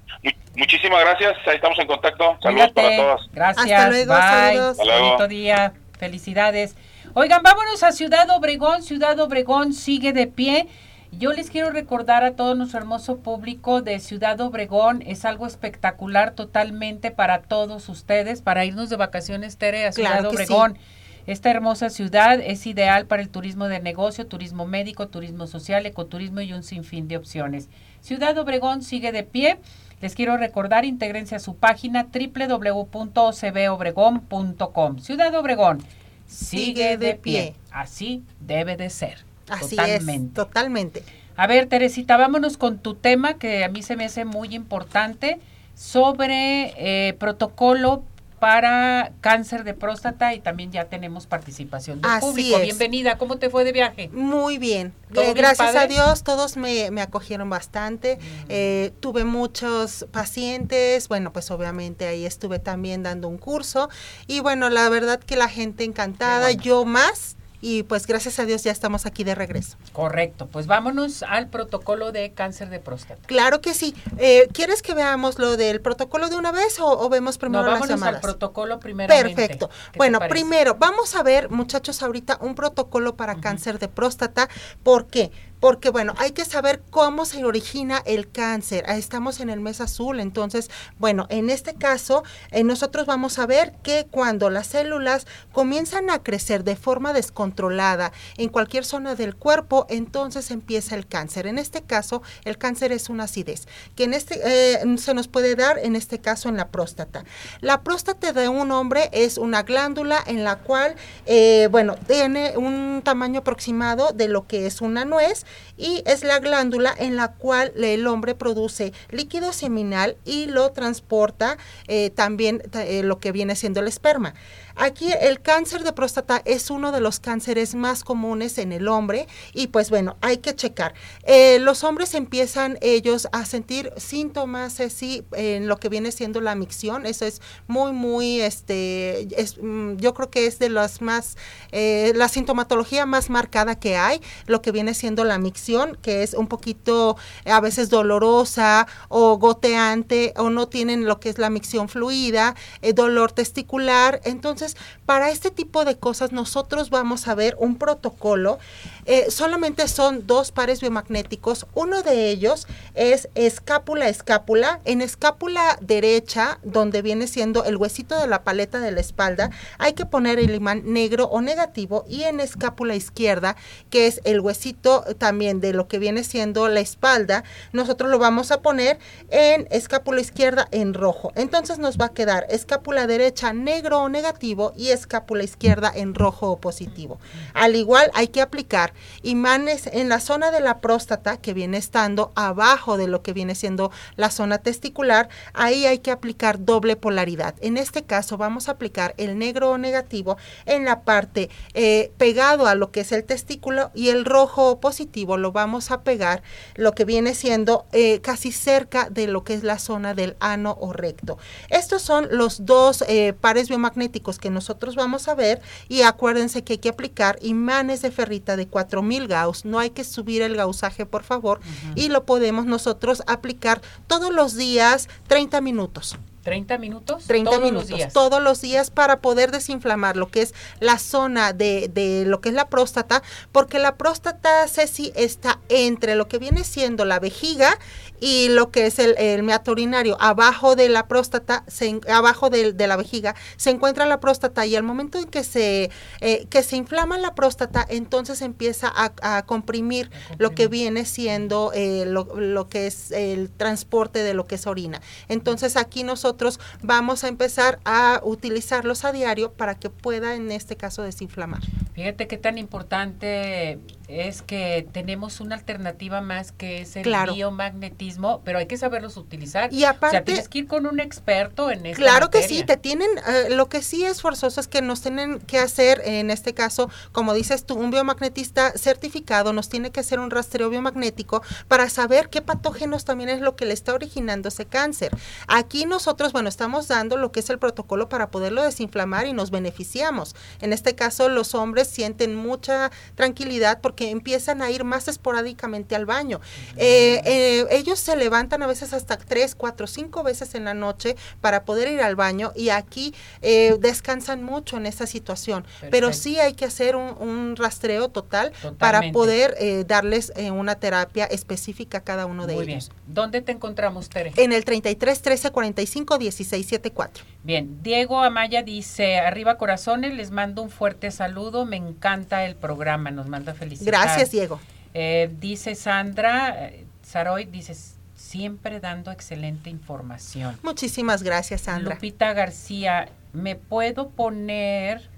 Speaker 5: muchísimas gracias, ahí estamos en contacto, saludos para todos.
Speaker 1: Gracias, Hasta luego, bye, bonito día. Felicidades. Oigan, vámonos a Ciudad Obregón. Ciudad Obregón sigue de pie. Yo les quiero recordar a todo nuestro hermoso público de Ciudad Obregón. Es algo espectacular totalmente para todos ustedes, para irnos de vacaciones, Tere, a Ciudad Obregón. Esta hermosa ciudad es ideal para el turismo de negocio, turismo médico, turismo social, ecoturismo y un sinfín de opciones. Ciudad Obregón sigue de pie. Les quiero recordar, intégrense a su página www.cbobregón.com. Ciudad Obregón sigue, de pie. Así debe de ser.
Speaker 6: Así totalmente. es, totalmente.
Speaker 1: A ver, Teresita, vámonos con tu tema que a mí se me hace muy importante sobre eh, protocolo para cáncer de próstata y también ya tenemos participación del público. Bienvenida, ¿cómo te fue de viaje?
Speaker 6: Muy bien, eh, gracias a Dios todos me, acogieron bastante. Eh, tuve muchos pacientes, bueno, pues obviamente ahí estuve también dando un curso y bueno, la verdad que la gente encantada, yo más y pues gracias a Dios ya estamos aquí de regreso.
Speaker 1: Correcto, pues vámonos al protocolo de cáncer de próstata.
Speaker 6: Claro que sí. Eh, ¿Quieres que veamos lo del protocolo de una vez o, vemos primero
Speaker 1: no,
Speaker 6: vámonos
Speaker 1: al protocolo primero.
Speaker 6: Perfecto. Bueno, primero vamos a ver, muchachos, ahorita un protocolo para cáncer de próstata. ¿Por qué? Porque bueno, hay que saber cómo se origina el cáncer. Ah, estamos en el mes azul, entonces, bueno, en este caso, eh, nosotros vamos a ver que cuando las células comienzan a crecer de forma descontrolada en cualquier zona del cuerpo, entonces empieza el cáncer. En este caso, el cáncer es una acidez, que en este eh, se nos puede dar, en este caso, en la próstata. La próstata de un hombre es una glándula en la cual, eh, bueno, tiene un tamaño aproximado de lo que es una nuez y es la glándula en la cual el hombre produce líquido seminal y lo transporta eh, también eh, lo que viene siendo el esperma. Aquí el cáncer de próstata es uno de los cánceres más comunes en el hombre y pues bueno, hay que checar. Eh, los hombres empiezan ellos a sentir síntomas así en lo que viene siendo la micción, eso es muy, muy, este, es, mm, yo creo que es de las más, eh, la sintomatología más marcada que hay, lo que viene siendo la micción, que es un poquito a veces dolorosa o goteante o no tienen lo que es la micción fluida, eh, dolor testicular, entonces Entonces, para este tipo de cosas nosotros vamos a ver un protocolo. Eh, solamente son dos pares biomagnéticos. Uno de ellos es escápula-escápula. En escápula derecha, donde viene siendo el huesito de la paleta de la espalda, hay que poner el imán negro o negativo. Y en escápula izquierda, que es el huesito también de lo que viene siendo la espalda, nosotros lo vamos a poner en escápula izquierda en rojo. Entonces nos va a quedar escápula derecha negro o negativo y escápula izquierda en rojo o positivo. Al igual hay que aplicar imanes en la zona de la próstata que viene estando abajo de lo que viene siendo la zona testicular. Ahí hay que aplicar doble polaridad. En este caso vamos a aplicar el negro o negativo en la parte eh, pegado a lo que es el testículo y el rojo o positivo lo vamos a pegar lo que viene siendo eh, casi cerca de lo que es la zona del ano o recto. Estos son los dos eh, pares biomagnéticos que nosotros vamos a ver y acuérdense que hay que aplicar imanes de ferrita de 4000 gauss, no hay que subir el gausaje por favor y lo podemos nosotros aplicar todos los días 30 minutos.
Speaker 1: 30 minutos
Speaker 6: 30 todos minutos los días. todos los días para poder desinflamar lo que es la zona de, de, lo que es la próstata porque la próstata Ceci está entre lo que viene siendo la vejiga y lo que es el, el meato urinario. Abajo de la próstata, se, abajo de, de, la vejiga, se encuentra la próstata y al momento en que se, eh, que se inflama la próstata, entonces empieza a, a comprimir lo que viene siendo eh, lo, lo, que es el transporte de lo que es orina. Entonces aquí nosotros vamos a empezar a utilizarlos a diario para que pueda en este caso desinflamar.
Speaker 1: Fíjate qué tan importante es que tenemos una alternativa más que es el biomagnetismo, pero hay que saberlos utilizar.
Speaker 6: Y aparte,
Speaker 1: o sea, tienes que ir con un experto en esta
Speaker 6: Claro que sí, te tienen, eh, lo que sí es forzoso es que nos tienen que hacer, en este caso, como dices tú, un biomagnetista certificado nos tiene que hacer un rastreo biomagnético para saber qué patógenos también es lo que le está originando ese cáncer. Aquí nosotros, bueno, estamos dando lo que es el protocolo para poderlo desinflamar y nos beneficiamos. En este caso, los hombres sienten mucha tranquilidad porque que empiezan a ir más esporádicamente al baño. Eh, eh, ellos se levantan a veces hasta tres, cuatro, cinco veces en la noche para poder ir al baño y aquí eh, descansan mucho en esa situación. Pero sí hay que hacer un, rastreo total para poder darles una terapia específica a cada uno de ellos.
Speaker 1: Bien. ¿Dónde te encontramos, Tere?
Speaker 6: En el 33 13 45 16 74.
Speaker 1: Bien, Diego Amaya dice, arriba corazones, les mando un fuerte saludo, me encanta el programa, nos manda felicidades.
Speaker 6: Gracias, Diego.
Speaker 1: Eh, dice Sandra, eh, Saroy, dice, siempre dando excelente información.
Speaker 6: Muchísimas gracias, Sandra.
Speaker 1: Lupita García, ¿me puedo poner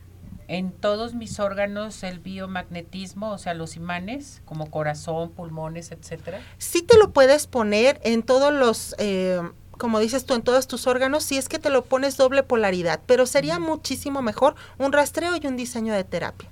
Speaker 1: en todos mis órganos el biomagnetismo, o sea, los imanes, como corazón, pulmones, etcétera?
Speaker 6: Sí te lo puedes poner en todos los... Eh, como dices tú, en todos tus órganos, si es que te lo pones doble polaridad, pero sería muchísimo mejor un rastreo y un diseño de terapia.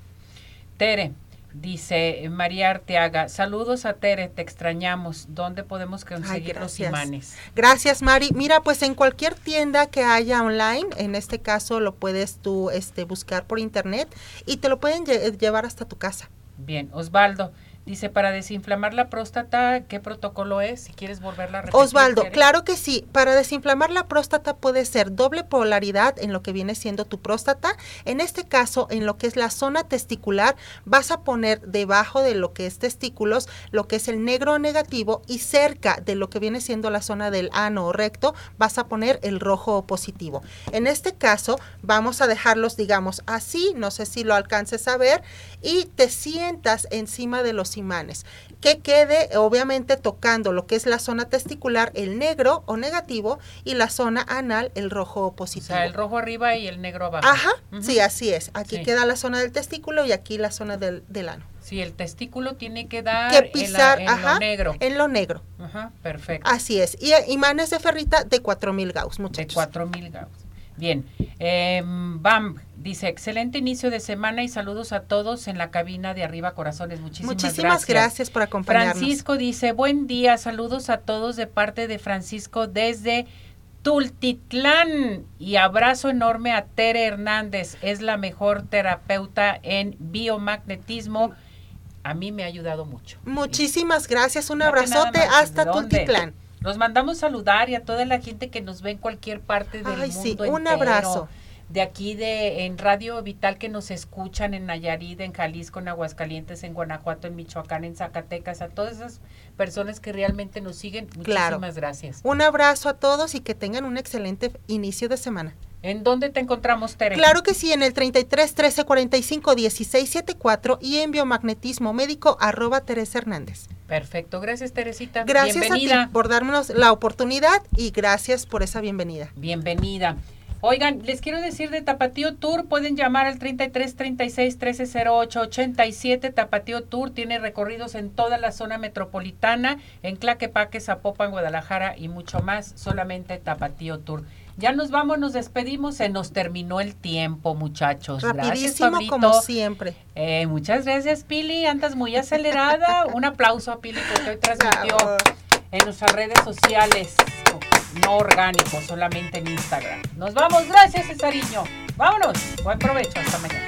Speaker 1: Tere, Dice María Arteaga, saludos a Tere, te extrañamos. ¿Dónde podemos conseguir los imanes?
Speaker 6: Gracias, Mari. Mira, pues en cualquier tienda que haya online, en este caso lo puedes tú este, buscar por internet y te lo pueden llevar hasta tu casa.
Speaker 1: Bien, Osvaldo, Dice, para desinflamar la próstata, ¿qué protocolo es? Si quieres volverla a repetir.
Speaker 6: Osvaldo, claro que sí. Para desinflamar la próstata puede ser doble polaridad en lo que viene siendo tu próstata. En este caso, en lo que es la zona testicular, vas a poner debajo de lo que es testículos, lo que es el negro negativo y cerca de lo que viene siendo la zona del ano o recto, vas a poner el rojo positivo. En este caso, vamos a dejarlos, digamos, así, no sé si lo alcances a ver, y te sientas encima de los los imanes. Que quede obviamente tocando lo que es la zona testicular, el negro o negativo, y la zona anal, el rojo o positivo.
Speaker 1: O sea, el rojo arriba y el negro abajo.
Speaker 6: Ajá, sí, así es. Aquí queda la zona del testículo y aquí la zona del, del ano.
Speaker 1: Sí, el testículo tiene que dar
Speaker 6: que pisar,
Speaker 1: en, lo negro.
Speaker 6: En lo negro.
Speaker 1: Ajá, perfecto.
Speaker 6: Así es. Y imanes de ferrita de 4000 Gauss, muchachos.
Speaker 1: De 4000 Gauss. Bien. Eh, Bam dice, excelente inicio de semana y saludos a todos en la cabina de Arriba Corazones. Muchísimas,
Speaker 6: Muchísimas gracias. por acompañarnos.
Speaker 1: Francisco dice, buen día, saludos a todos de parte de Francisco desde Tultitlán y abrazo enorme a Tere Hernández, es la mejor terapeuta en biomagnetismo a mí me ha ayudado mucho.
Speaker 6: Muchísimas gracias, un abrazote hasta Tultitlán.
Speaker 1: Nos mandamos saludar y a toda la gente que nos ve en cualquier parte del Ay, mundo sí,
Speaker 6: un abrazo.
Speaker 1: De aquí de en Radio Vital que nos escuchan en Nayarit, en Jalisco, en Aguascalientes, en Guanajuato, en Michoacán, en Zacatecas, a todas esas personas que realmente nos siguen. Muchísimas gracias.
Speaker 6: Un abrazo a todos y que tengan un excelente inicio de semana.
Speaker 1: ¿En dónde te encontramos, Tere?
Speaker 6: Claro que sí, en el 33 13 45 16 74 y en biomagnetismo médico arroba Teresa Hernández.
Speaker 1: Perfecto, gracias Teresita.
Speaker 6: Gracias a ti por darnos la oportunidad y gracias por esa bienvenida.
Speaker 1: Bienvenida. Oigan, les quiero decir de Tapatío Tour, pueden llamar al 33 36 13 08 87. Tapatío Tour tiene recorridos en toda la zona metropolitana, en Claquepaque, Zapopan, Guadalajara y mucho más, solamente Tapatío Tour. Ya nos vamos, nos despedimos, se nos terminó el tiempo, muchachos.
Speaker 6: Rapidísimo gracias, como siempre.
Speaker 1: Eh, muchas gracias, Pili, andas muy acelerada. Un aplauso a Pili porque hoy transmitió en nuestras redes sociales, no orgánico, solamente en Instagram. Nos vamos, gracias, Cesariño. Vámonos, buen provecho, hasta mañana.